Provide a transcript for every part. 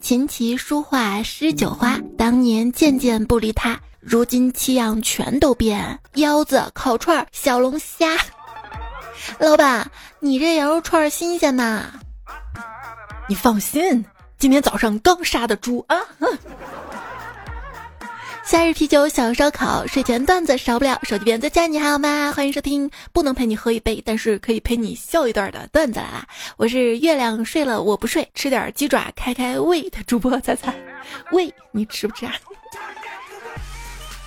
琴棋书画诗酒花，当年件件不离他，如今七样全都变，腰子、烤串、小龙虾。老板，你这羊肉串新鲜呐？你放心，今天早上刚杀的猪啊！夏日啤酒小烧烤，睡前段子少不了。手机边在家你还好吗？欢迎收听，不能陪你喝一杯，但是可以陪你笑一段的段子来啦！我是月亮睡了我不睡，吃点鸡爪开开胃的主播彩彩。胃你吃不吃啊？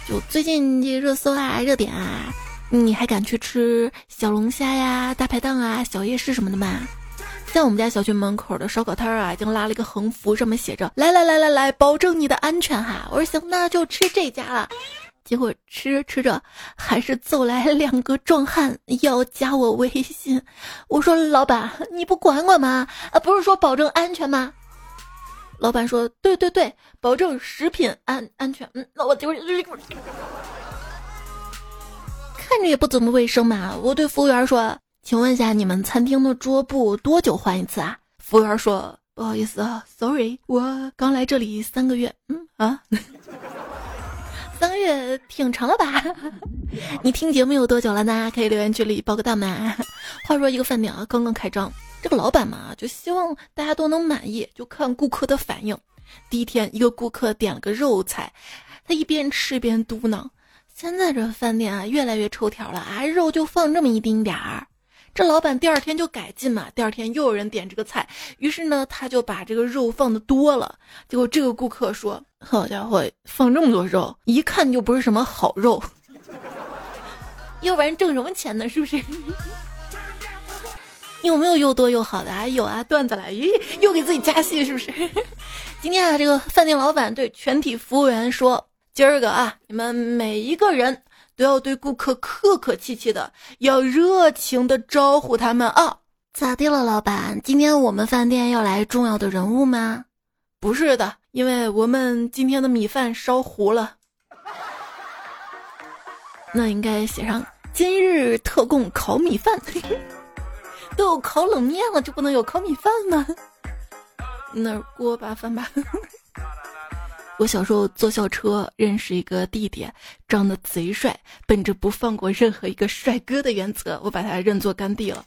就最近这热搜啊，热点啊，你还敢去吃小龙虾呀、大排档啊、小夜市什么的吗？在我们家小区门口的烧烤摊儿啊，已经拉了一个横幅，上面写着“来来来来来，保证你的安全哈”。我说行，那就吃这家了。结果吃着吃着，还是走来两个壮汉要加我微信。我说老板，你不管管吗？啊，不是说保证安全吗？老板说对对对，保证食品安安全。嗯，那我就是，看着也不怎么卫生嘛。我对服务员说。请问一下，你们餐厅的桌布多久换一次啊？服务员说：“不好意思啊，sorry，我刚来这里三个月。”嗯啊，三个月挺长了吧？你听节目有多久了呢？可以留言区里报个到嘛。话说一个饭店啊，刚刚开张，这个老板嘛，就希望大家都能满意，就看顾客的反应。第一天，一个顾客点了个肉菜，他一边吃一边嘟囔：“现在这饭店啊，越来越抽条了啊，肉就放这么一丁点儿。”这老板第二天就改进嘛，第二天又有人点这个菜，于是呢，他就把这个肉放的多了。结果这个顾客说：“好家伙，放这么多肉，一看就不是什么好肉，要不然挣什么钱呢？是不是？”你有没有又多又好的啊？有啊，段子来，咦，又给自己加戏是不是？今天啊，这个饭店老板对全体服务员说：“今儿个啊，你们每一个人。”都要对顾客客客气气的，要热情的招呼他们啊！咋地了，老板？今天我们饭店要来重要的人物吗？不是的，因为我们今天的米饭烧糊了。那应该写上今日特供烤米饭。都有烤冷面了，就不能有烤米饭吗？那锅巴饭吧。我小时候坐校车，认识一个弟弟，长得贼帅。本着不放过任何一个帅哥的原则，我把他认作干弟了。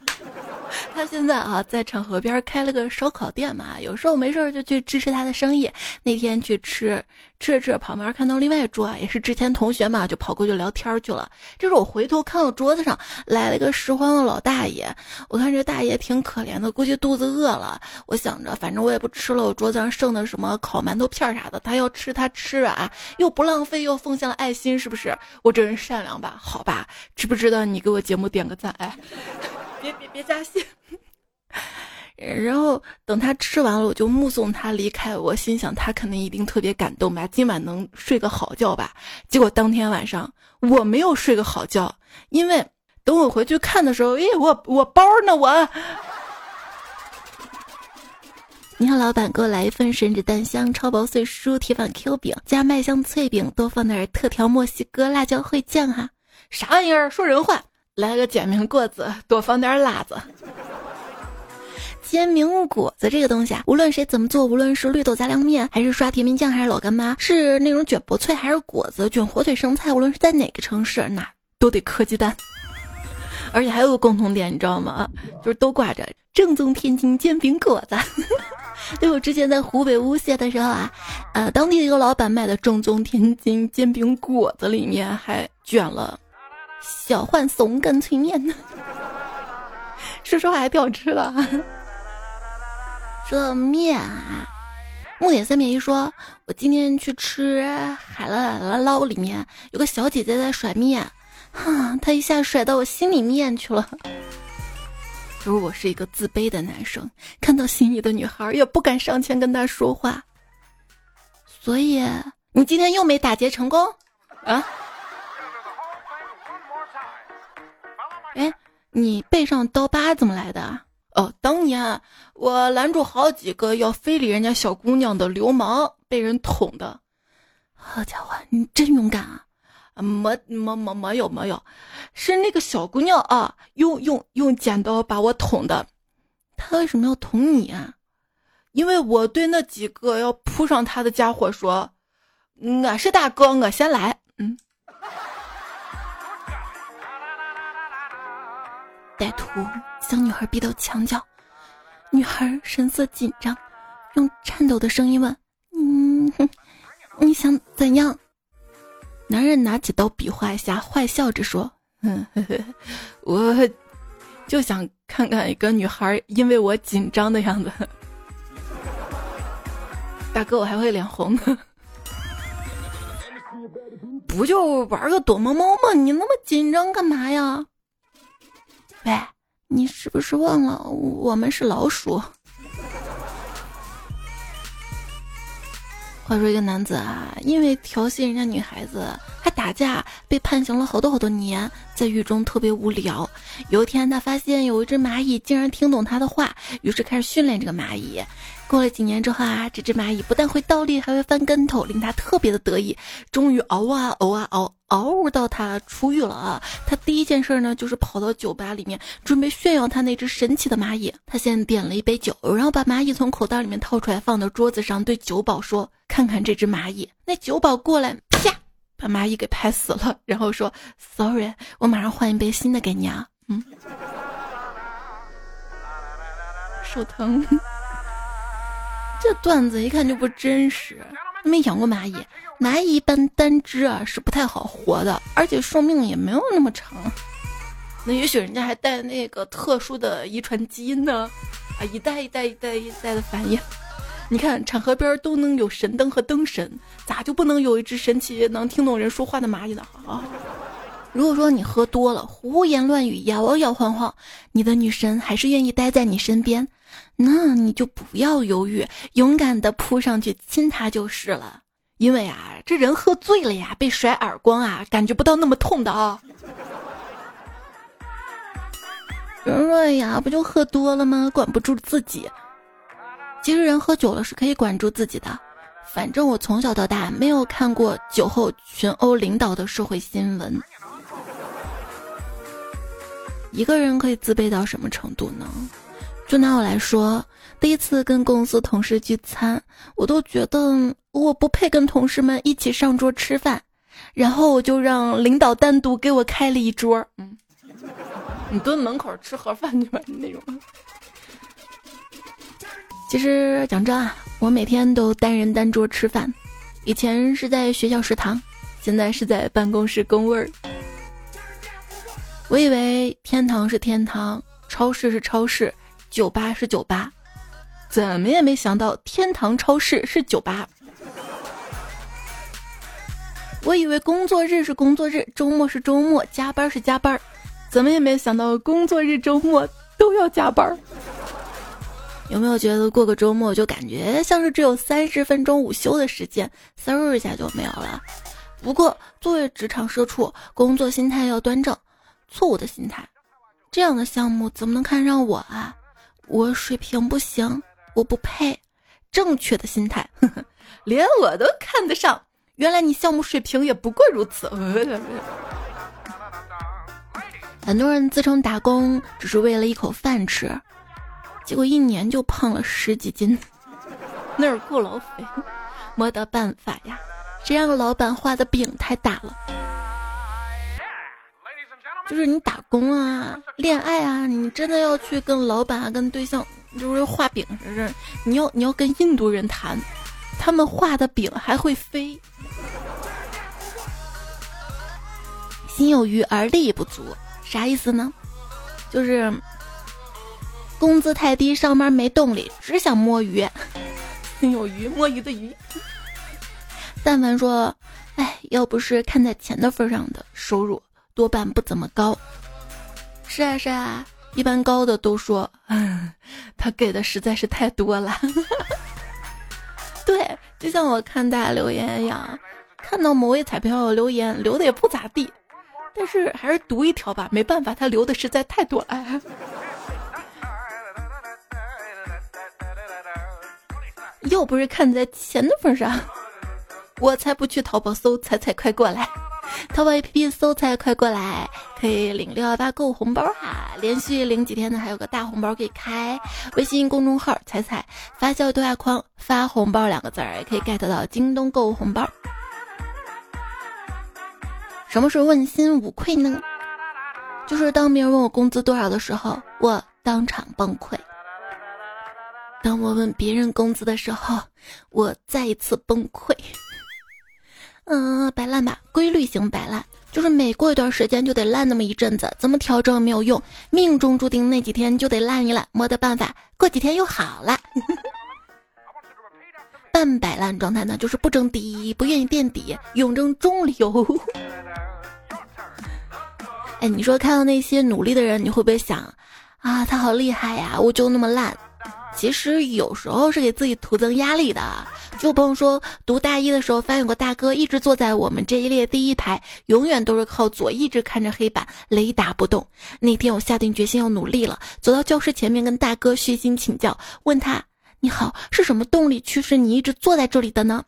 他现在啊，在厂河边开了个烧烤店嘛，有时候没事就去支持他的生意。那天去吃，吃着吃着，旁边看到另外一桌啊，也是之前同学嘛，就跑过去聊天去了。这时我回头看到桌子上来了个拾荒的老大爷，我看这大爷挺可怜的，估计肚子饿了。我想着，反正我也不吃了，我桌子上剩的什么烤馒头片啥的，他要吃他吃啊，又不浪费，又奉献了爱心，是不是？我这人善良吧？好吧，值不值得你给我节目点个赞？哎。别别别加戏！然后等他吃完了，我就目送他离开。我心想，他肯定一定特别感动吧，今晚能睡个好觉吧。结果当天晚上我没有睡个好觉，因为等我回去看的时候，哎，我我包呢？我，你好，老板，给我来一份吮指蛋香超薄碎酥铁板 Q 饼加麦香脆饼，多放点特调墨西哥辣椒烩酱哈。啥玩意儿？说人话。来个煎饼果子，多放点辣子。煎饼果子这个东西啊，无论谁怎么做，无论是绿豆杂粮面，还是刷甜面酱，还是老干妈，是那种卷薄脆，还是果子卷火腿生菜，无论是在哪个城市，那都得磕鸡蛋。而且还有个共同点，你知道吗？就是都挂着正宗天津煎饼果子。对我之前在湖北乌县的时候啊，呃，当地一个老板卖的正宗天津煎饼果子里面还卷了。小浣怂干脆面呢，说实话还挺好吃的。这面啊，木点三面一说，我今天去吃海了了捞，里面有个小姐姐在甩面，哈，她一下甩到我心里面去了。如我是一个自卑的男生，看到心仪的女孩也不敢上前跟她说话，所以你今天又没打劫成功啊？哎，你背上刀疤怎么来的？哦，当年我拦住好几个要非礼人家小姑娘的流氓，被人捅的。好家伙，你真勇敢啊！没没没没有没有，是那个小姑娘啊，用用用剪刀把我捅的。她为什么要捅你啊？因为我对那几个要扑上她的家伙说：“我是大哥，我先来。”歹徒将女孩逼到墙角，女孩神色紧张，用颤抖的声音问：“嗯，你想怎样？”男人拿起刀比划一下，坏笑着说：“嗯，我就想看看一个女孩因为我紧张的样子。”大哥，我还会脸红呢。不就玩个躲猫猫吗？你那么紧张干嘛呀？喂，你是不是忘了我们是老鼠？话说一个男子啊，因为调戏人家女孩子还打架，被判刑了好多好多年，在狱中特别无聊。有一天，他发现有一只蚂蚁竟然听懂他的话，于是开始训练这个蚂蚁。过了几年之后啊，这只蚂蚁不但会倒立，还会翻跟头，令他特别的得意。终于熬啊熬啊熬，熬到他出狱了啊！他第一件事呢，就是跑到酒吧里面，准备炫耀他那只神奇的蚂蚁。他先点了一杯酒，然后把蚂蚁从口袋里面掏出来，放到桌子上，对酒保说：“看看这只蚂蚁。”那酒保过来，啪，把蚂蚁给拍死了，然后说：“Sorry，我马上换一杯新的给你啊。”嗯，手疼。这段子一看就不真实，没养过蚂蚁，蚂蚁一般单只啊是不太好活的，而且寿命也没有那么长。那也许人家还带那个特殊的遗传基因呢，啊，一代一代一代一代的繁衍。你看场河边都能有神灯和灯神，咋就不能有一只神奇能听懂人说话的蚂蚁呢？啊！如果说你喝多了，胡言乱语，摇摇晃晃，你的女神还是愿意待在你身边。那你就不要犹豫，勇敢的扑上去亲他就是了。因为啊，这人喝醉了呀，被甩耳光啊，感觉不到那么痛的啊。有 人说呀，不就喝多了吗？管不住自己。其实人喝酒了是可以管住自己的。反正我从小到大没有看过酒后群殴领导的社会新闻。一个人可以自卑到什么程度呢？就拿我来说，第一次跟公司同事聚餐，我都觉得我不配跟同事们一起上桌吃饭，然后我就让领导单独给我开了一桌。嗯，你蹲门口吃盒饭去吧，那种。其实讲真啊，我每天都单人单桌吃饭，以前是在学校食堂，现在是在办公室工位儿。我以为天堂是天堂，超市是超市。酒吧是酒吧，怎么也没想到天堂超市是酒吧。我以为工作日是工作日，周末是周末，加班是加班，怎么也没想到工作日、周末都要加班。有没有觉得过个周末就感觉像是只有三十分钟午休的时间，嗖一下就没有了？不过作为职场社畜，工作心态要端正，错误的心态，这样的项目怎么能看上我啊？我水平不行，我不配。正确的心态，连我都看得上。原来你项目水平也不过如此。很多人自称打工只是为了一口饭吃，结果一年就胖了十几斤，那儿过劳肥，没得办法呀。谁让老板画的饼太大了？就是你打工啊，恋爱啊，你真的要去跟老板啊、跟对象，就是画饼似的。你要你要跟印度人谈，他们画的饼还会飞。心有余而力不足，啥意思呢？就是工资太低，上班没动力，只想摸鱼。心 有余，摸鱼的鱼。但凡说，哎，要不是看在钱的份上的收入。多半不怎么高，是啊是啊，一般高的都说，嗯，他给的实在是太多了。对，就像我看大家留言一样，看到某位彩票留言留的也不咋地，但是还是读一条吧，没办法，他留的实在太多了。又不是看在钱的份上，我才不去淘宝搜彩彩快过来。淘宝 APP 搜菜，快过来，可以领六幺八购物红包哈！连续领几天呢，还有个大红包可以开。微信公众号“彩彩”发酵对话框发红包两个字儿，也可以 get 到京东购物红包。什么是问心无愧呢？就是当别人问我工资多少的时候，我当场崩溃；当我问别人工资的时候，我再一次崩溃。嗯，摆烂吧，规律型摆烂，就是每过一段时间就得烂那么一阵子，怎么调整也没有用，命中注定那几天就得烂一烂，没得办法，过几天又好了。半摆烂状态呢，就是不争第一，不愿意垫底，永争中流。哎，你说看到那些努力的人，你会不会想，啊，他好厉害呀，我就那么烂？其实有时候是给自己徒增压力的。就朋友说，读大一的时候，发现有个大哥一直坐在我们这一列第一排，永远都是靠左，一直看着黑板，雷打不动。那天我下定决心要努力了，走到教室前面跟大哥虚心请教，问他：“你好，是什么动力驱使你一直坐在这里的呢？”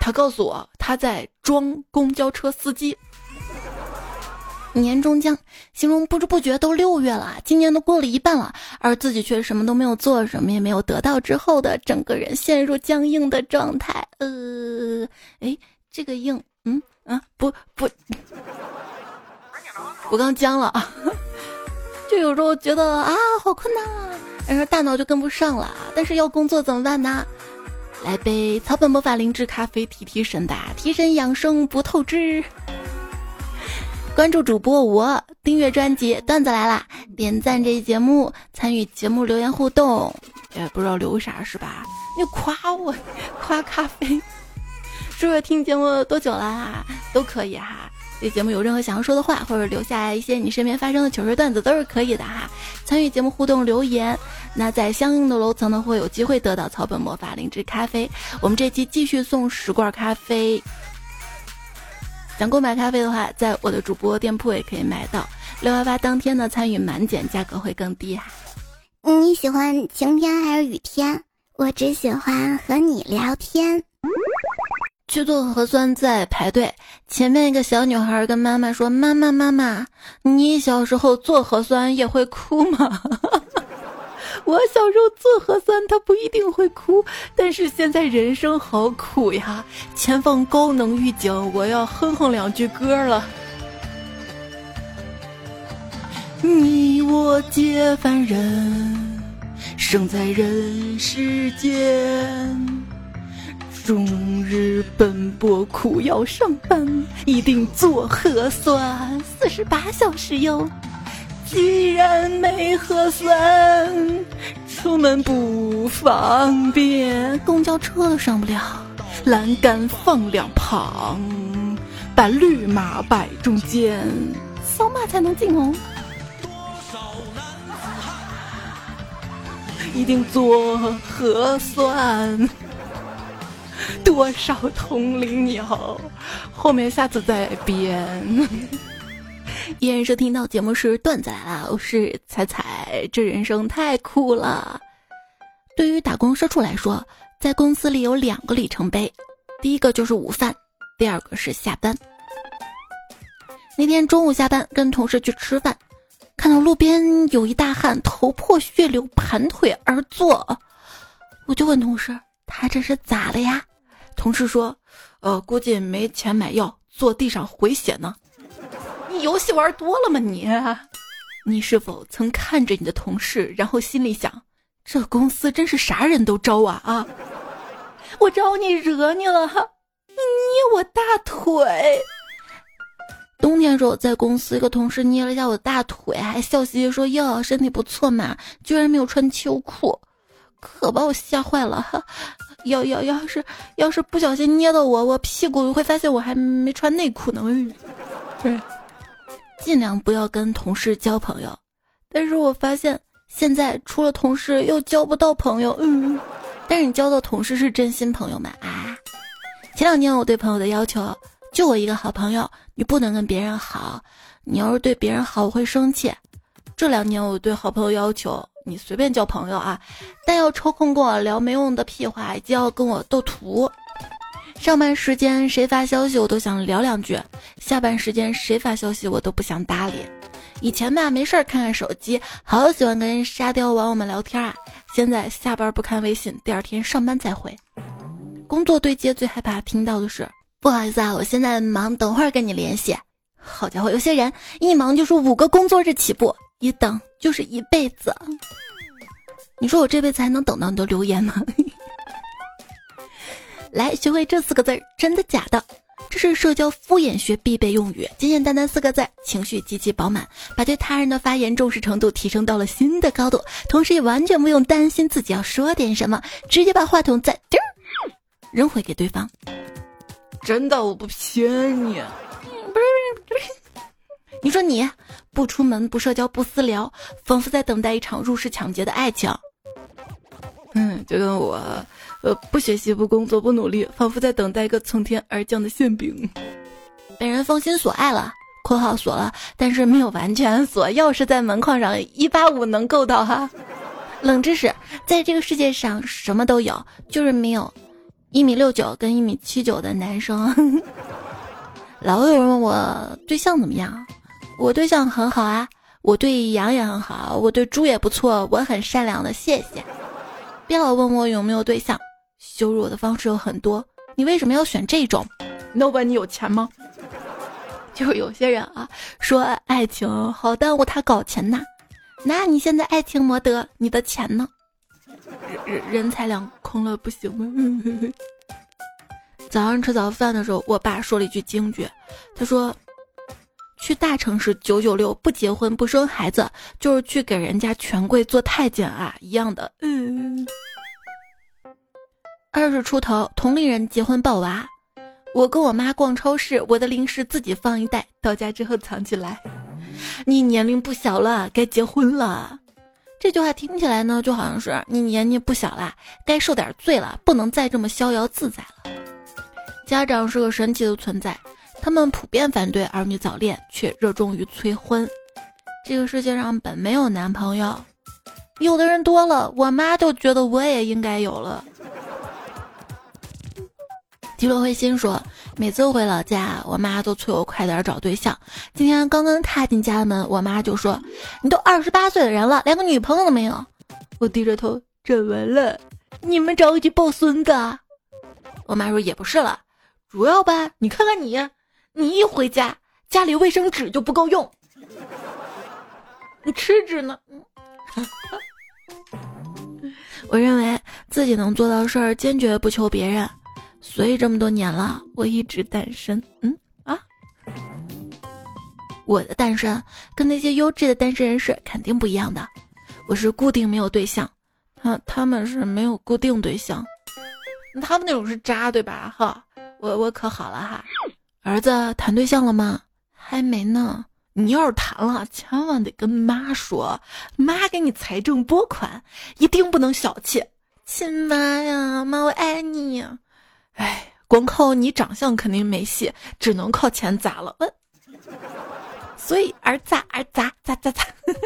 他告诉我，他在装公交车司机。年终奖，形容不知不觉都六月了，今年都过了一半了，而自己却什么都没有做，什么也没有得到，之后的整个人陷入僵硬的状态。呃，哎，这个硬，嗯啊，不不，我刚僵了啊，就有时候觉得啊，好困难啊，然后大脑就跟不上了，但是要工作怎么办呢？来杯草本魔法灵芝咖啡提提神吧，提神养生不透支。关注主播我，订阅专辑，段子来啦！点赞这一节目，参与节目留言互动，也不知道留啥是吧？你夸我，夸咖啡，是不是听节目多久了啊？都可以哈。对节目有任何想要说的话，或者留下一些你身边发生的糗事段子，都是可以的哈。参与节目互动留言，那在相应的楼层呢，会有机会得到草本魔法灵芝咖啡。我们这期继续送十罐咖啡。想购买咖啡的话，在我的主播店铺也可以买到。六幺八当天呢，参与满减，价格会更低哈。你喜欢晴天还是雨天？我只喜欢和你聊天。去做核酸在排队，前面一个小女孩跟妈妈说：“妈妈妈妈，你小时候做核酸也会哭吗？” 我小时候做核酸，他不一定会哭，但是现在人生好苦呀！前方高能预警，我要哼哼两句歌了。你我皆凡人，生在人世间，终日奔波苦要上班，一定做核酸，四十八小时哟。既然没核酸，出门不方便，公交车都上不了，栏杆放两旁，把绿码摆中间，扫码才能进哦。一定做核酸，多少同龄鸟，后面下次再编。依然收听到节目是段子来了，我是彩彩。这人生太酷了。对于打工社畜来说，在公司里有两个里程碑，第一个就是午饭，第二个是下班。那天中午下班，跟同事去吃饭，看到路边有一大汉头破血流，盘腿而坐，我就问同事：“他这是咋了呀？”同事说：“呃，估计没钱买药，坐地上回血呢。”游戏玩多了吗你？你是否曾看着你的同事，然后心里想，这公司真是啥人都招啊啊！我招你惹你了？你捏我大腿。冬天时候在公司，一个同事捏了一下我的大腿，还笑嘻嘻说：“哟，身体不错嘛。”居然没有穿秋裤，可把我吓坏了。要要要是要是不小心捏到我，我屁股会发现我还没穿内裤呢。对。尽量不要跟同事交朋友，但是我发现现在除了同事又交不到朋友。嗯，但是你交的同事是真心朋友吗？啊！前两年我对朋友的要求，就我一个好朋友，你不能跟别人好，你要是对别人好我会生气。这两年我对好朋友要求，你随便交朋友啊，但要抽空跟我聊没用的屁话，就要跟我斗图。上班时间谁发消息我都想聊两句，下班时间谁发消息我都不想搭理。以前吧没事儿看看手机，好喜欢跟沙雕网友们聊天啊。现在下班不看微信，第二天上班再回。工作对接最害怕听到的是不好意思啊，我现在忙，等会儿跟你联系。好家伙，有些人一忙就是五个工作日起步，一等就是一辈子。你说我这辈子还能等到你的留言吗？来，学会这四个字儿，真的假的？这是社交敷衍学必备用语，简简单单四个字，情绪极其饱满，把对他人的发言重视程度提升到了新的高度，同时也完全不用担心自己要说点什么，直接把话筒在这儿扔回给对方。真的，我不骗你。不是不是，你说你不出门、不社交、不私聊，仿佛在等待一场入室抢劫的爱情。嗯，就跟我。呃，不学习，不工作，不努力，仿佛在等待一个从天而降的馅饼。被人封心锁爱了（括号锁了，但是没有完全锁，钥匙在门框上，一八五能够到哈）。冷知识，在这个世界上什么都有，就是没有一米六九跟一米七九的男生。老有人问我对象怎么样，我对象很好啊，我对羊也很好，我对猪也不错，我很善良的，谢谢。别老问我有没有对象。羞辱我的方式有很多，你为什么要选这种？老板，你有钱吗？就有些人啊，说爱情好耽误他搞钱呐。那你现在爱情没得，你的钱呢？人人财两空了，不行吗？早上吃早饭的时候，我爸说了一句京剧，他说：“去大城市九九六，不结婚不生孩子，就是去给人家权贵做太监啊，一样的。”嗯。二十出头，同龄人结婚抱娃，我跟我妈逛超市，我的零食自己放一袋，到家之后藏起来。你年龄不小了，该结婚了。这句话听起来呢，就好像是你年纪不小了，该受点罪了，不能再这么逍遥自在了。家长是个神奇的存在，他们普遍反对儿女早恋，却热衷于催婚。这个世界上本没有男朋友，有的人多了，我妈就觉得我也应该有了。吉罗灰心说：“每次回老家，我妈都催我快点找对象。今天刚刚踏进家门，我妈就说：‘你都二十八岁的人了，连个女朋友都没有。’我低着头，怎么了？你们着急抱孙子？我妈说也不是了，主要吧，你看看你，你一回家，家里卫生纸就不够用，你吃纸呢。我认为自己能做到事儿，坚决不求别人。”所以这么多年了，我一直单身。嗯啊，我的单身跟那些优质的单身人士肯定不一样的。我是固定没有对象，他他们是没有固定对象，他们那种是渣对吧？哈，我我可好了哈。儿子谈对象了吗？还没呢。你要是谈了，千万得跟妈说，妈给你财政拨款，一定不能小气。亲妈呀，妈我爱你。哎，光靠你长相肯定没戏，只能靠钱砸了。嗯，所以儿砸儿砸砸砸砸，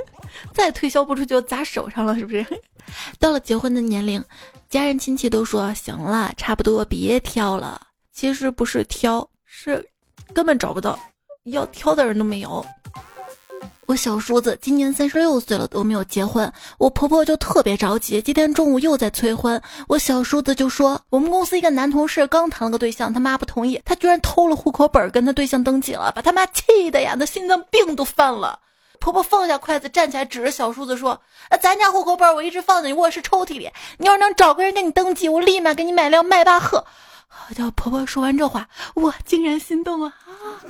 再推销不出就砸手上了，是不是？到了结婚的年龄，家人亲戚都说行了，差不多别挑了。其实不是挑，是根本找不到要挑的人都没有。我小叔子今年三十六岁了都没有结婚，我婆婆就特别着急。今天中午又在催婚，我小叔子就说我们公司一个男同事刚谈了个对象，他妈不同意，他居然偷了户口本跟他对象登记了，把他妈气的呀，那心脏病都犯了。婆婆放下筷子站起来指着小叔子说：“啊，咱家户口本我一直放在你卧室抽屉里，你要是能找个人给你登记，我立马给你买辆迈巴赫。”好家伙，婆婆说完这话，我竟然心动了啊！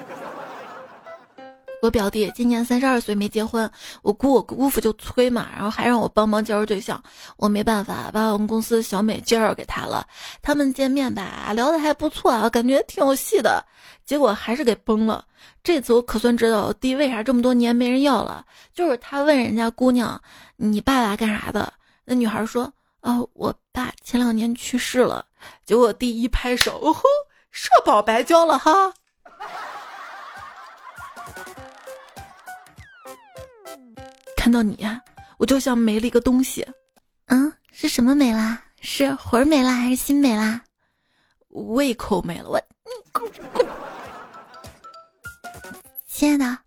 我表弟今年三十二岁没结婚，我姑我姑父就催嘛，然后还让我帮忙介绍对象，我没办法把我们公司小美介绍给他了。他们见面吧，聊的还不错啊，感觉挺有戏的，结果还是给崩了。这次我可算知道我弟为啥这么多年没人要了，就是他问人家姑娘：“你爸爸干啥的？”那女孩说：“哦，我爸前两年去世了。”结果第一拍手：“哦吼，社保白交了哈。”看到你呀，我就像没了一个东西。嗯，是什么没啦？是魂儿没啦，还是心没啦？胃口没了。我！亲爱的，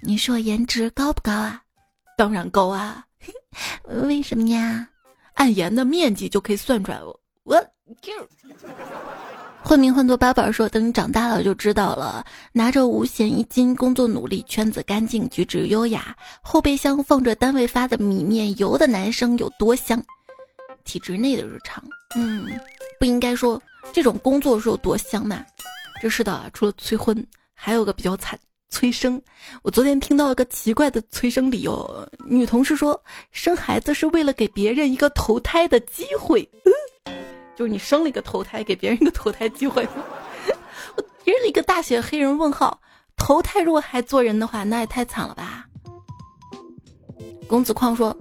你说我颜值高不高啊？当然高啊！为什么呀？按盐的面积就可以算出来。我就 混名混作八宝说，等你长大了就知道了。拿着五险一金，工作努力，圈子干净，举止优雅，后备箱放着单位发的米面油的男生有多香？体制内的日常，嗯，不应该说这种工作是有多香嘛？这是的，除了催婚，还有个比较惨。催生，我昨天听到一个奇怪的催生理由。女同事说，生孩子是为了给别人一个投胎的机会，就是你生了一个投胎，给别人一个投胎机会。我贴了一个大写黑人问号。投胎如果还做人的话，那也太惨了吧。公子矿说，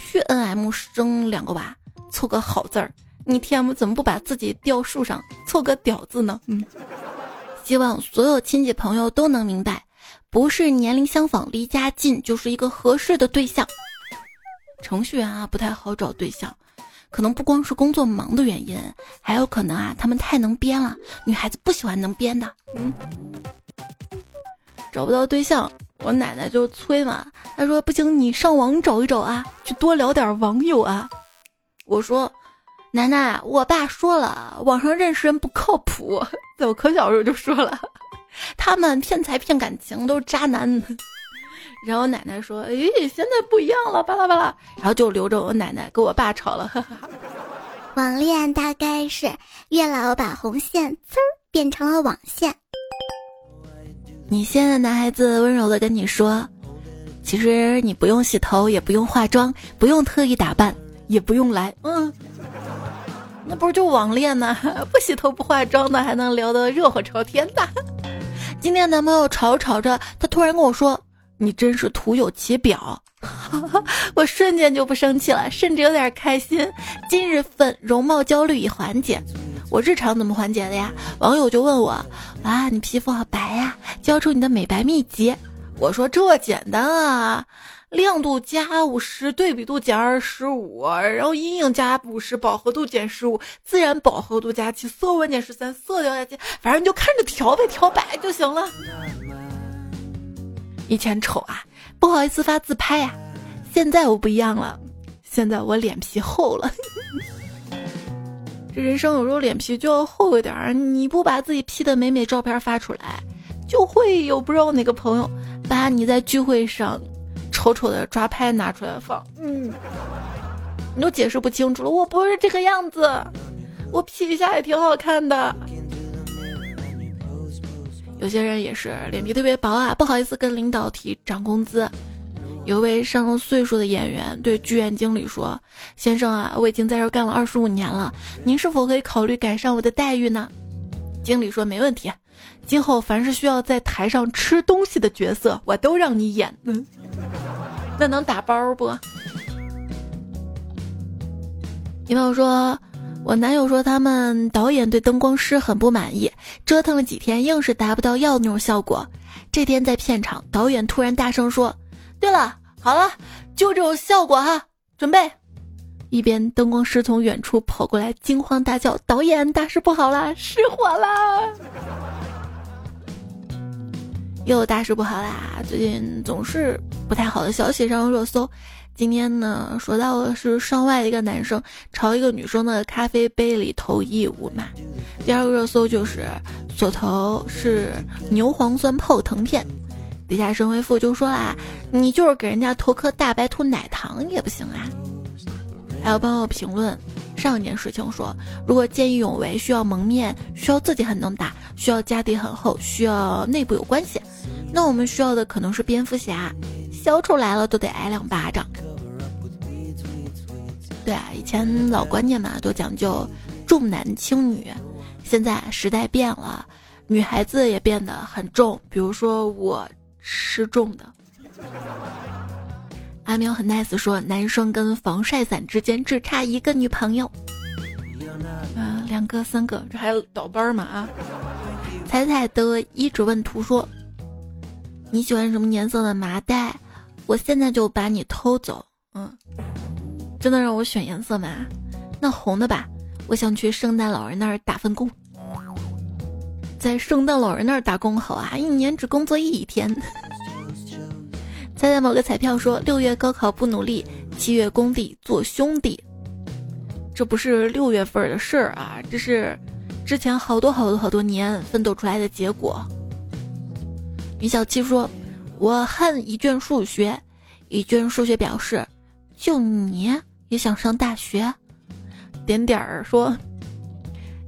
去 N M 生两个娃，凑个好字儿。你 T M 怎么不把自己吊树上，凑个屌字呢？嗯。希望所有亲戚朋友都能明白，不是年龄相仿、离家近就是一个合适的对象。程序员啊不太好找对象，可能不光是工作忙的原因，还有可能啊他们太能编了，女孩子不喜欢能编的。嗯，找不到对象，我奶奶就催嘛，她说不行，你上网找一找啊，去多聊点网友啊。我说。奶奶，我爸说了，网上认识人不靠谱。在我可小时候就说了，他们骗财骗感情，都是渣男。然后奶奶说：“哎，现在不一样了，巴拉巴拉。”然后就留着我奶奶跟我爸吵了。网恋大概是月老把红线呲儿变成了网线。你现在男孩子温柔的跟你说：“其实你不用洗头，也不用化妆，不用特意打扮，也不用来。”嗯。那不是就网恋呢？不洗头不化妆的，还能聊得热火朝天的。今天男朋友吵着吵着，他突然跟我说：“你真是徒有其表。”我瞬间就不生气了，甚至有点开心。今日份容貌焦虑已缓解。我日常怎么缓解的呀？网友就问我：“啊，你皮肤好白呀，交出你的美白秘籍。”我说：“这简单啊。”亮度加五十，对比度减二十五，然后阴影加五十，饱和度减十五，自然饱和度加七，色温减十三，色调加七，反正你就看着调呗，调白就行了。以前丑啊，不好意思发自拍呀，现在我不一样了，现在我脸皮厚了。这人生有时候脸皮就要厚一点儿，你不把自己 P 的美美照片发出来，就会有不知道哪个朋友把你在聚会上。丑丑的抓拍拿出来放，嗯，你都解释不清楚了。我不是这个样子，我 P 一下也挺好看的。有些人也是脸皮特别薄啊，不好意思跟领导提涨工资。有位上了岁数的演员对剧院经理说：“先生啊，我已经在这干了二十五年了，您是否可以考虑改善我的待遇呢？”经理说：“没问题，今后凡是需要在台上吃东西的角色，我都让你演。”嗯。那能打包不？女朋友说，我男友说他们导演对灯光师很不满意，折腾了几天，硬是达不到要那种效果。这天在片场，导演突然大声说：“对了，好了，就这种效果哈，准备。”一边灯光师从远处跑过来，惊慌大叫：“导演，大事不好啦，失火啦！”又大事不好啦！最近总是不太好的消息上热搜。今天呢，说到的是上外的一个男生朝一个女生的咖啡杯里投异物嘛。第二个热搜就是所投是牛磺酸泡腾片，底下神回复就说啦：“你就是给人家投颗大白兔奶糖也不行啊。”还有朋友评论。上一件事情说，如果见义勇为需要蒙面，需要自己很能打，需要家底很厚，需要内部有关系，那我们需要的可能是蝙蝠侠，小丑来了都得挨两巴掌。对啊，以前老观念嘛，都讲究重男轻女，现在时代变了，女孩子也变得很重，比如说我吃重的。阿喵很 nice 说，男生跟防晒伞之间只差一个女朋友，啊，两个三个，这还有倒班嘛？啊，彩彩的一直问图说，你喜欢什么颜色的麻袋？我现在就把你偷走。嗯，真的让我选颜色吗？那红的吧，我想去圣诞老人那儿打份工，在圣诞老人那儿打工好啊，一年只工作一天。猜猜某个彩票说六月高考不努力，七月工地做兄弟。这不是六月份的事儿啊，这是之前好多好多好多年奋斗出来的结果。于小七说：“我恨一卷数学，一卷数学表示，就你也想上大学。”点点儿说：“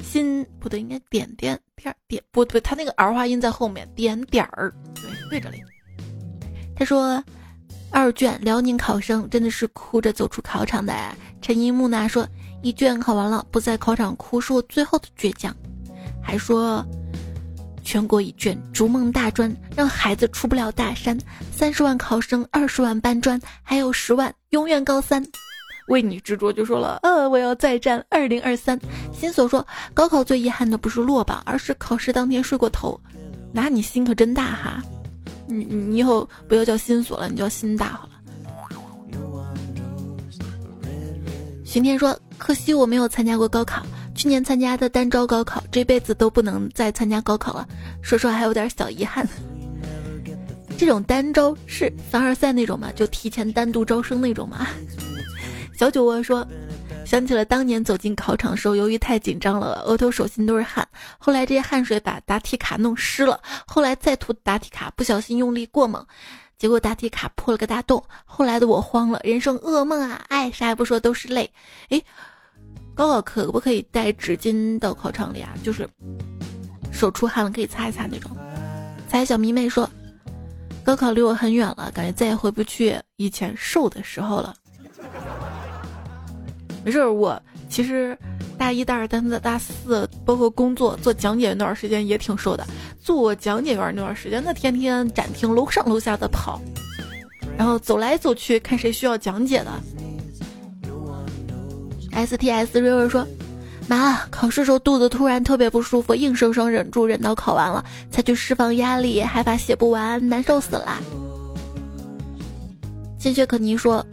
心不对，应该点点点点不对，他那个儿化音在后面，点点儿对对着嘞。”他说：“二卷辽宁考生真的是哭着走出考场的。”陈一木呢说：“一卷考完了，不在考场哭是我最后的倔强。”还说：“全国一卷逐梦大专，让孩子出不了大山。三十万考生，二十万搬砖，还有十万永远高三。”为你执着就说了：“呃，我要再战二零二三。”心所说：“高考最遗憾的不是落榜，而是考试当天睡过头。”那你心可真大哈！你你以后不要叫心锁了，你叫心大好了。寻天说：“可惜我没有参加过高考，去年参加的单招高考，这辈子都不能再参加高考了。说说还有点小遗憾。这种单招是凡尔赛那种吗？就提前单独招生那种吗？” 小酒窝说。想起了当年走进考场的时候，由于太紧张了，额头、手心都是汗。后来这些汗水把答题卡弄湿了。后来再涂答题卡，不小心用力过猛，结果答题卡破了个大洞。后来的我慌了，人生噩梦啊！哎，啥也不说，都是泪。哎，高考可不可以带纸巾到考场里啊？就是手出汗了可以擦一擦那种。猜小迷妹说，高考离我很远了，感觉再也回不去以前瘦的时候了。没事，我其实大一、大二、大三、大四，包括工作做讲解那段时间也挺瘦的。做讲解员那段时间，那天天展厅楼上楼下的跑，然后走来走去看谁需要讲解的。S T S River 说：“妈，考试时候肚子突然特别不舒服，硬生生忍住，忍到考完了才去释放压力，害怕写不完，难受死了。”心血可妮说。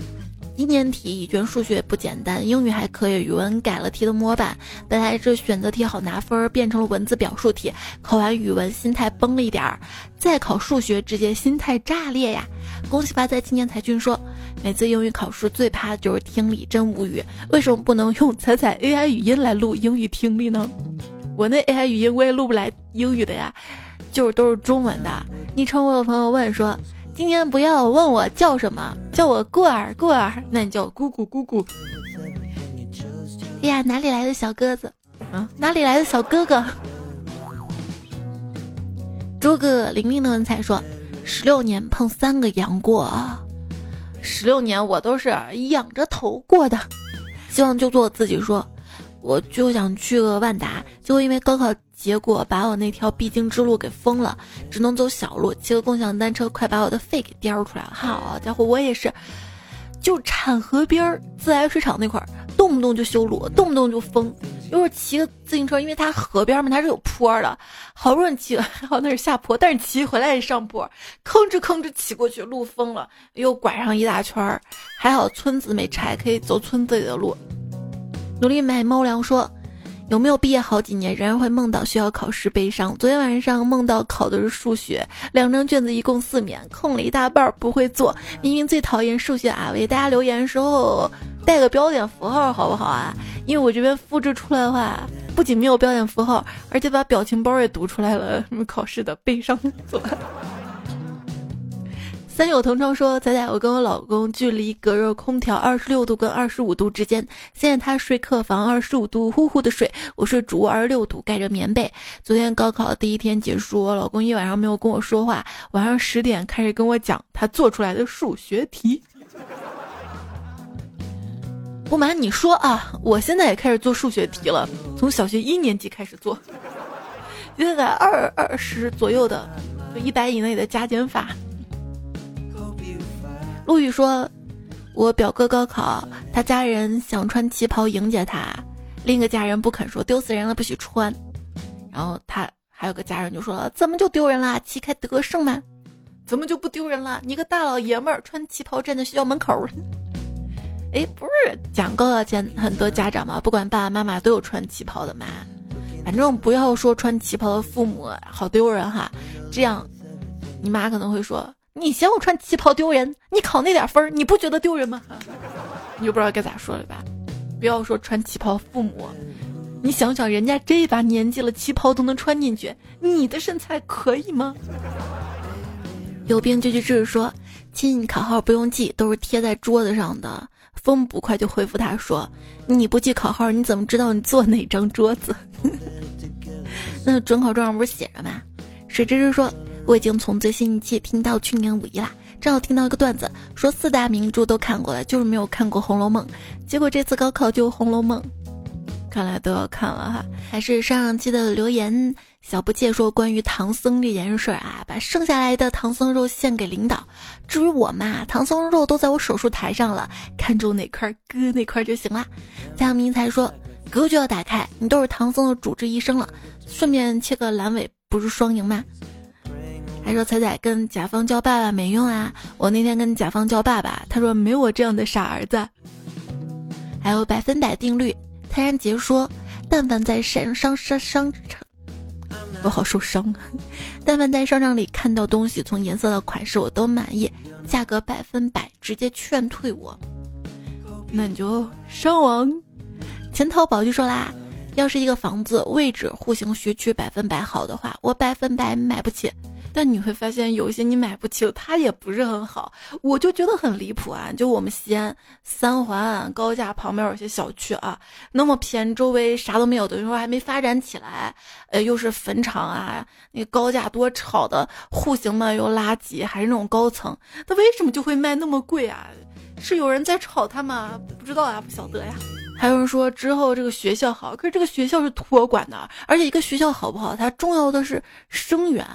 一年题一卷数学不简单，英语还可以，语文改了题的模板。本来这选择题好拿分，变成了文字表述题。考完语文心态崩了一点儿，再考数学直接心态炸裂呀！恭喜发财青年才俊说，每次英语考试最怕的就是听力，真无语。为什么不能用彩彩 AI 语音来录英语听力呢？我那 AI 语音我也录不来英语的呀，就是都是中文的。昵称我有朋友问说。今天不要问我叫什么，叫我过儿过儿，那你叫我姑姑姑姑。哎呀，哪里来的小鸽子？啊，哪里来的小哥哥？诸葛玲玲的文采说：十六年碰三个杨过，十六年我都是仰着头过的。希望就做自己说。我就想去个万达，就因为高考结果把我那条必经之路给封了，只能走小路。骑个共享单车，快把我的肺给颠出来了。好家伙，我也是，就产河边儿自来水厂那块儿，动不动就修路，动不动就封。一会骑个自行车，因为它河边嘛，它是有坡的，好不容易骑，还好那是下坡，但是骑回来也上坡，吭哧吭哧骑过去，路封了，又拐上一大圈儿，还好村子没拆，可以走村子里的路。努力买猫粮说：“有没有毕业好几年仍然会梦到需要考试悲伤？昨天晚上梦到考的是数学，两张卷子一共四面，空了一大半不会做。明明最讨厌数学啊！为大家留言的时候带个标点符号好不好啊？因为我这边复制出来的话，不仅没有标点符号，而且把表情包也读出来了。什么考试的悲伤做。”三友同窗说：“仔仔，我跟我老公距离隔热空调二十六度跟二十五度之间。现在他睡客房二十五度，呼呼的睡；我睡主卧二十六度，盖着棉被。昨天高考第一天结束，我老公一晚上没有跟我说话，晚上十点开始跟我讲他做出来的数学题。不瞒你说啊，我现在也开始做数学题了，从小学一年级开始做，现在二二十左右的，就一百以内的加减法。”陆羽说：“我表哥高考，他家人想穿旗袍迎接他，另一个家人不肯说丢死人了不许穿。然后他还有个家人就说了：怎么就丢人了？旗开得胜吗？怎么就不丢人了？你个大老爷们儿穿旗袍站在学校门口。哎，不是讲高考前很多家长嘛，不管爸爸妈妈都有穿旗袍的嘛。反正不要说穿旗袍的父母好丢人哈，这样你妈可能会说。”你嫌我穿旗袍丢人？你考那点分儿，你不觉得丢人吗？你就不知道该咋说了吧？不要说穿旗袍，父母，你想想，人家这把年纪了，旗袍都能穿进去，你的身材可以吗？有病就去治。说亲，考号不用记，都是贴在桌子上的。风不快就回复他说：“你不记考号，你怎么知道你坐哪张桌子？” 那准考证上不是写着吗？水芝芝说：“我已经从最新一期听到去年五一啦，正好听到一个段子，说四大名著都看过了，就是没有看过《红楼梦》。结果这次高考就《红楼梦》，看来都要看了哈。还是上上期的留言。”小不介说关于唐僧这件事啊，把剩下来的唐僧肉献给领导。至于我嘛，唐僧肉都在我手术台上了，看中哪块割哪块就行了。江明才说格局要打开，你都是唐僧的主治医生了，顺便切个阑尾，不是双赢吗？还说彩彩跟甲方叫爸爸没用啊，我那天跟甲方叫爸爸，他说没我这样的傻儿子。还有百分百定律，泰然杰说，但凡在商商商商场。我好受伤啊，但凡在商场里看到东西，从颜色到款式我都满意，价格百分百，直接劝退我。那你就上网。钱淘宝就说啦，要是一个房子位置、户型、学区百分百好的话，我百分百买不起。但你会发现，有一些你买不起，它也不是很好，我就觉得很离谱啊！就我们西安三环高架旁边有些小区啊，那么偏，周围啥都没有，等于说还没发展起来，呃，又是坟场啊，那高架多吵的，户型嘛又垃圾，还是那种高层，它为什么就会卖那么贵啊？是有人在炒它吗？不知道啊，不晓得呀。还有人说之后这个学校好，可是这个学校是托管的，而且一个学校好不好，它重要的是生源。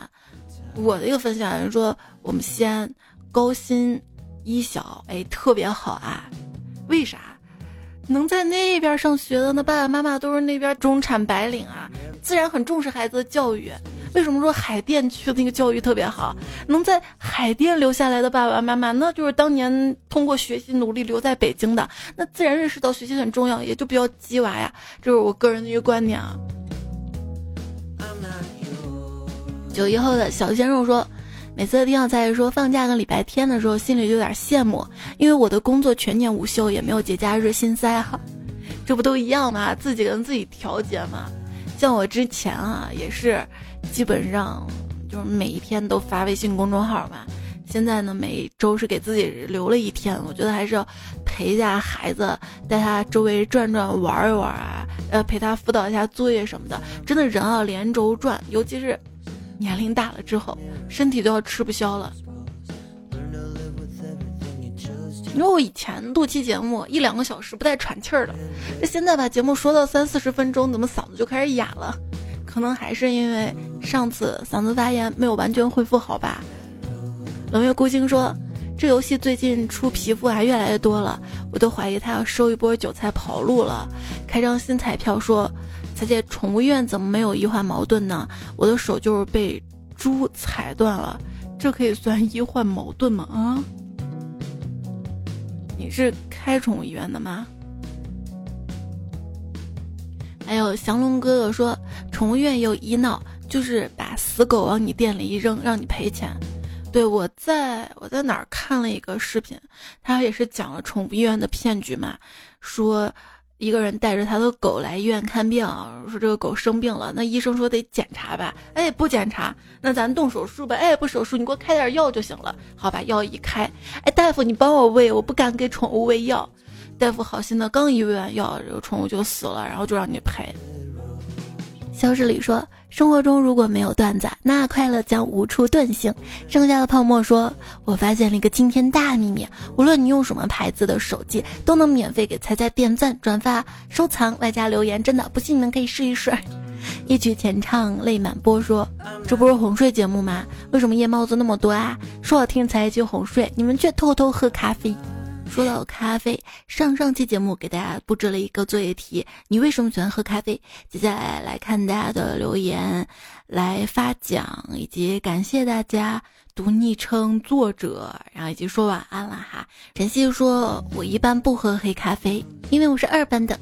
我的一个分享人说，我们西安高新一小哎特别好啊，为啥？能在那边上学的那爸爸妈妈都是那边中产白领啊，自然很重视孩子的教育。为什么说海淀区的那个教育特别好？能在海淀留下来的爸爸妈妈，那就是当年通过学习努力留在北京的，那自然认识到学习很重要，也就比较鸡娃呀。这是我个人的一个观点啊。九一后的小鲜肉说，每次听到在说放假跟礼拜天的时候，心里就有点羡慕，因为我的工作全年无休，也没有节假日心塞哈。这不都一样吗？自己跟自己调节嘛。像我之前啊，也是基本上就是每一天都发微信公众号嘛。现在呢，每周是给自己留了一天，我觉得还是要陪一下孩子，带他周围转转玩一玩啊，呃，陪他辅导一下作业什么的。真的人啊，连轴转，尤其是。年龄大了之后，身体都要吃不消了。你说我以前录期节目一两个小时不带喘气儿的，这现在把节目说到三四十分钟，怎么嗓子就开始哑了？可能还是因为上次嗓子发炎没有完全恢复好吧。冷月孤星说，这游戏最近出皮肤还越来越多了，我都怀疑他要收一波韭菜跑路了。开张新彩票说。彩姐，宠物医院怎么没有医患矛盾呢？我的手就是被猪踩断了，这可以算医患矛盾吗？啊？你是开宠物医院的吗？还有降龙哥哥说，宠物医院有医闹，就是把死狗往你店里一扔，让你赔钱。对我在我在哪儿看了一个视频，他也是讲了宠物医院的骗局嘛，说。一个人带着他的狗来医院看病，说这个狗生病了，那医生说得检查吧，哎，不检查，那咱动手术呗，哎，不手术，你给我开点药就行了，好吧药一开，哎，大夫你帮我喂，我不敢给宠物喂药，大夫好心的刚一喂完药，这个宠物就死了，然后就让你赔。消失里说。生活中如果没有段子，那快乐将无处遁形。剩下的泡沫说：“我发现了一个惊天大秘密，无论你用什么牌子的手机，都能免费给彩彩点赞、转发、收藏，外加留言。真的，不信你们可以试一试。”一曲前唱泪满波说：“这不是哄睡节目吗？为什么夜猫子那么多啊？说好听才去哄睡，你们却偷偷喝咖啡。”说到咖啡，上上期节目给大家布置了一个作业题：你为什么喜欢喝咖啡？接下来来看大家的留言，来发奖，以及感谢大家读昵称、作者，然后以及说晚安了哈。晨曦说：“我一般不喝黑咖啡，因为我是二班的。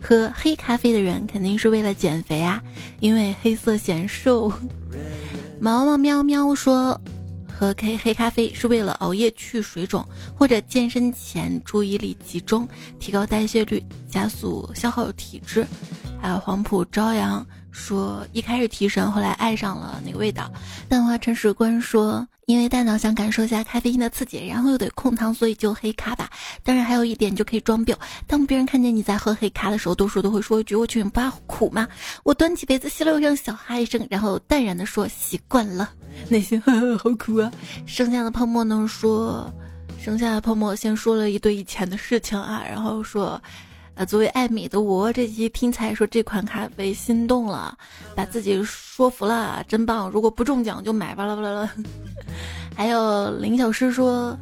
喝黑咖啡的人肯定是为了减肥啊，因为黑色显瘦。”毛毛喵喵说。喝黑黑咖啡是为了熬夜去水肿，或者健身前注意力集中，提高代谢率，加速消耗体质。还有黄埔朝阳说，一开始提神，后来爱上了那个味道。淡化陈史官说。因为大脑想感受一下咖啡因的刺激，然后又得控糖，所以就黑咖吧。当然还有一点就可以装病。当别人看见你在喝黑咖的时候，多数都会说一句：“我去，你不怕苦吗？”我端起杯子吸了一声，小哈一声，然后淡然的说：“习惯了。”内心 好苦啊。剩下的泡沫呢？说，剩下的泡沫先说了一堆以前的事情啊，然后说。作为爱美的我，这期听才说这款咖啡心动了，把自己说服了，真棒！如果不中奖就买吧啦吧啦啦。还有林小诗说，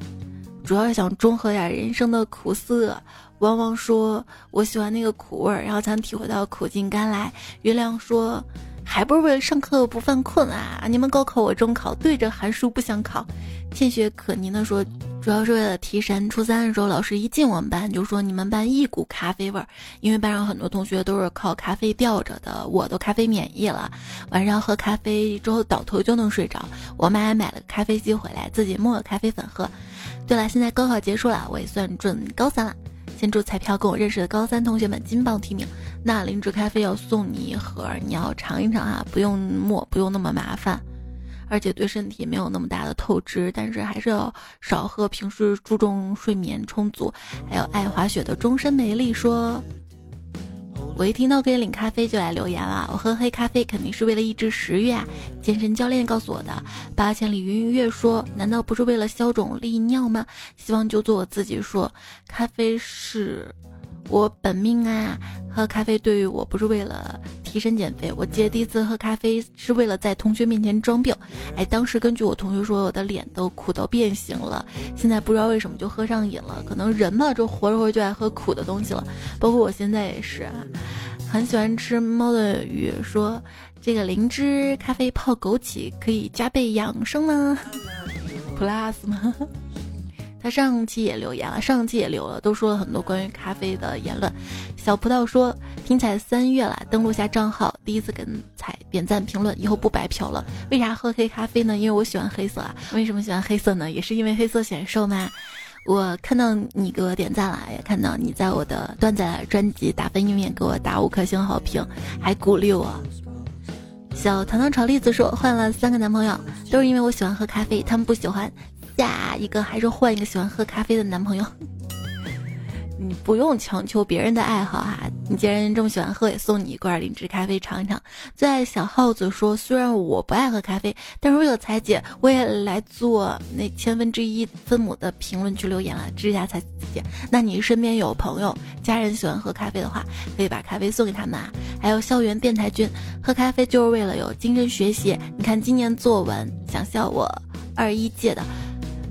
主要是想中和点人生的苦涩。汪汪说，我喜欢那个苦味儿，然后才能体会到苦尽甘来。月亮说，还不是为了上课不犯困啊！你们高考我中考，对着寒书不想考。倩雪可妮呢说。主要是为了提神。初三的时候，老师一进我们班就说：“你们班一股咖啡味儿。”因为班上很多同学都是靠咖啡吊着的，我都咖啡免疫了。晚上喝咖啡之后倒头就能睡着。我妈还买了个咖啡机回来，自己磨咖啡粉喝。对了，现在高考结束了，我也算准高三了。先祝彩票跟我认识的高三同学们金榜题名。那灵芝咖啡要送你一盒，你要尝一尝啊，不用磨，不用那么麻烦。而且对身体没有那么大的透支，但是还是要少喝。平时注重睡眠充足。还有爱滑雪的终身美丽说：“我一听到可以领咖啡就来留言了。我喝黑咖啡肯定是为了抑制食欲啊！健身教练告诉我的。八千里云月说：难道不是为了消肿利尿吗？希望就做我自己说，咖啡是。”我本命啊，喝咖啡对于我不是为了提神减肥。我记得第一次喝咖啡是为了在同学面前装病。哎，当时根据我同学说，我的脸都苦到变形了。现在不知道为什么就喝上瘾了，可能人嘛，就活着活着就爱喝苦的东西了。包括我现在也是，很喜欢吃猫的鱼，说这个灵芝咖啡泡枸杞可以加倍养生吗？Plus 吗？他上期也留言了，上期也留了，都说了很多关于咖啡的言论。小葡萄说：“听彩三月了，登录下账号，第一次跟彩点赞评论，以后不白嫖了。为啥喝黑咖啡呢？因为我喜欢黑色啊。为什么喜欢黑色呢？也是因为黑色显瘦吗？我看到你给我点赞了，也看到你在我的段子专辑打分页面给我打五颗星好评，还鼓励我。小糖糖炒栗子说：换了三个男朋友，都是因为我喜欢喝咖啡，他们不喜欢。”下一个还是换一个喜欢喝咖啡的男朋友。你不用强求别人的爱好哈，你既然这么喜欢喝，也送你一罐灵芝咖啡尝一尝。最爱小耗子说，虽然我不爱喝咖啡，但是为了彩姐，我也来做那千分之一分母的评论区留言了，支持一下彩姐。那你身边有朋友、家人喜欢喝咖啡的话，可以把咖啡送给他们啊。还有校园电台君，喝咖啡就是为了有精神学习。你看今年作文想笑我二一届的。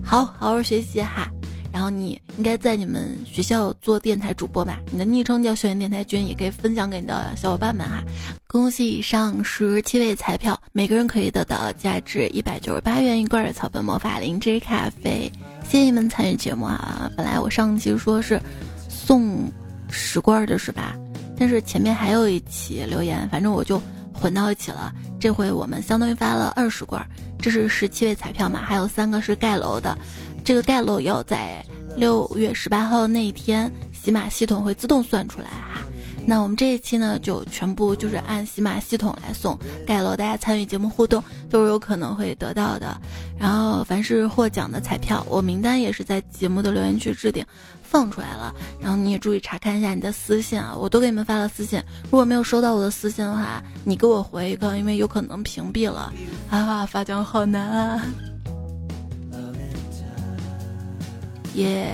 好好好学习哈，然后你应该在你们学校做电台主播吧？你的昵称叫校园电台君，也可以分享给你的小伙伴们哈。恭喜以上十七位彩票，每个人可以得到价值一百九十八元一罐的草本魔法灵芝咖啡。谢谢你们参与节目啊！本来我上期说是送十罐的是吧？但是前面还有一期留言，反正我就。混到一起了，这回我们相当于发了二十罐，这是十七位彩票嘛，还有三个是盖楼的，这个盖楼要在六月十八号那一天，喜马系统会自动算出来哈。那我们这一期呢，就全部就是按喜马系统来送盖楼，大家参与节目互动都是有可能会得到的。然后凡是获奖的彩票，我名单也是在节目的留言区置顶。放出来了，然后你也注意查看一下你的私信啊，我都给你们发了私信，如果没有收到我的私信的话，你给我回一个，因为有可能屏蔽了。啊，发奖好难啊！也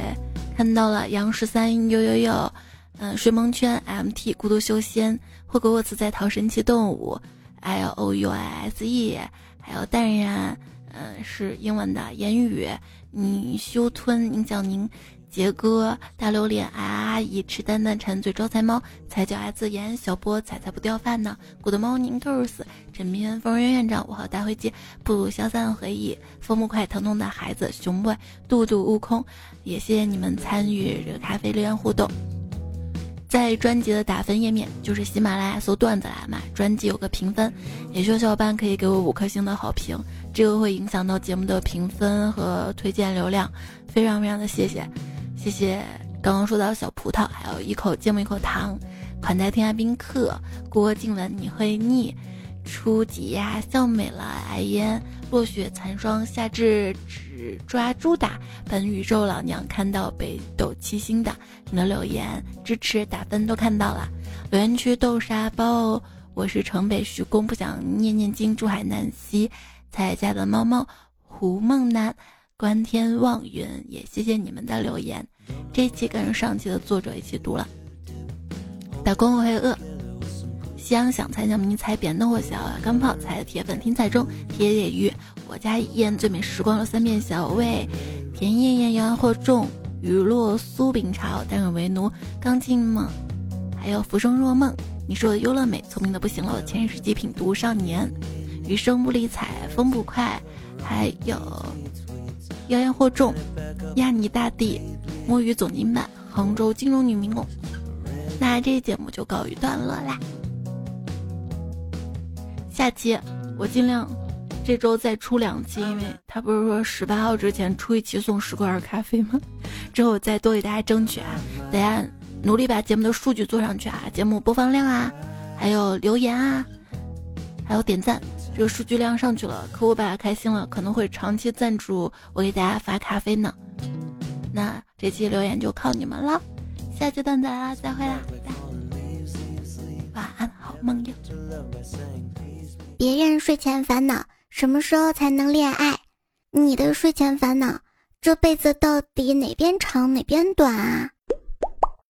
看到了杨十三呦呦呦，嗯，睡梦圈 MT 孤独修仙，霍格沃茨在逃神奇动物，L O U S E，还有淡然，嗯，是英文的言语，你修吞影响您。杰哥、大榴莲、阿姨、吃蛋蛋、馋嘴、招财猫、才叫爱自言、小波、彩彩不掉饭呢。Good morning, girls。枕边疯人院长，我和大灰鸡不如消散回忆。风木快，疼痛的孩子，熊 boy，杜杜悟空，也谢谢你们参与这个咖啡留言互动。在专辑的打分页面，就是喜马拉雅搜段子来嘛，专辑有个评分，也需要小伙伴可以给我五颗星的好评，这个会影响到节目的评分和推荐流量，非常非常的谢谢，谢谢刚刚说到小葡萄，还有一口芥末一口糖，款待天涯宾客，郭靖文你会腻，初级呀笑美了，爱烟落雪残霜，夏至只抓猪打，本宇宙老娘看到北斗七星的。你的留言、支持、打分都看到了。留言区豆沙包，我是城北徐公，不想念念经。珠海南溪，彩家的猫猫，胡梦楠，观天望云，也谢谢你们的留言。这一期跟上期的作者一起读了。打工我会饿，夕阳想猜想迷猜扁豆小刚泡菜铁粉听彩中铁铁鱼，我家燕最美时光了三遍小魏，甜艳艳阳或重。雨落苏炳朝，单人为奴，刚进梦，还有浮生若梦。你是我的优乐美，聪明的不行了。前世极品读少年，余生不理睬，风不快，还有妖言惑众，亚尼大帝，摸鱼总经办，杭州金融女民工。那这期节目就告一段落啦，下期我尽量。这周再出两期，因为他不是说十八号之前出一期送十罐咖啡吗？之后再多给大家争取啊！大家努力把节目的数据做上去啊，节目播放量啊，还有留言啊，还有点赞，这个数据量上去了，客户爸爸开心了，可能会长期赞助我给大家发咖啡呢。那这期留言就靠你们了，下期段子再会啦，晚安，好梦哟。别人睡前烦恼。什么时候才能恋爱？你的睡前烦恼，这辈子到底哪边长哪边短啊？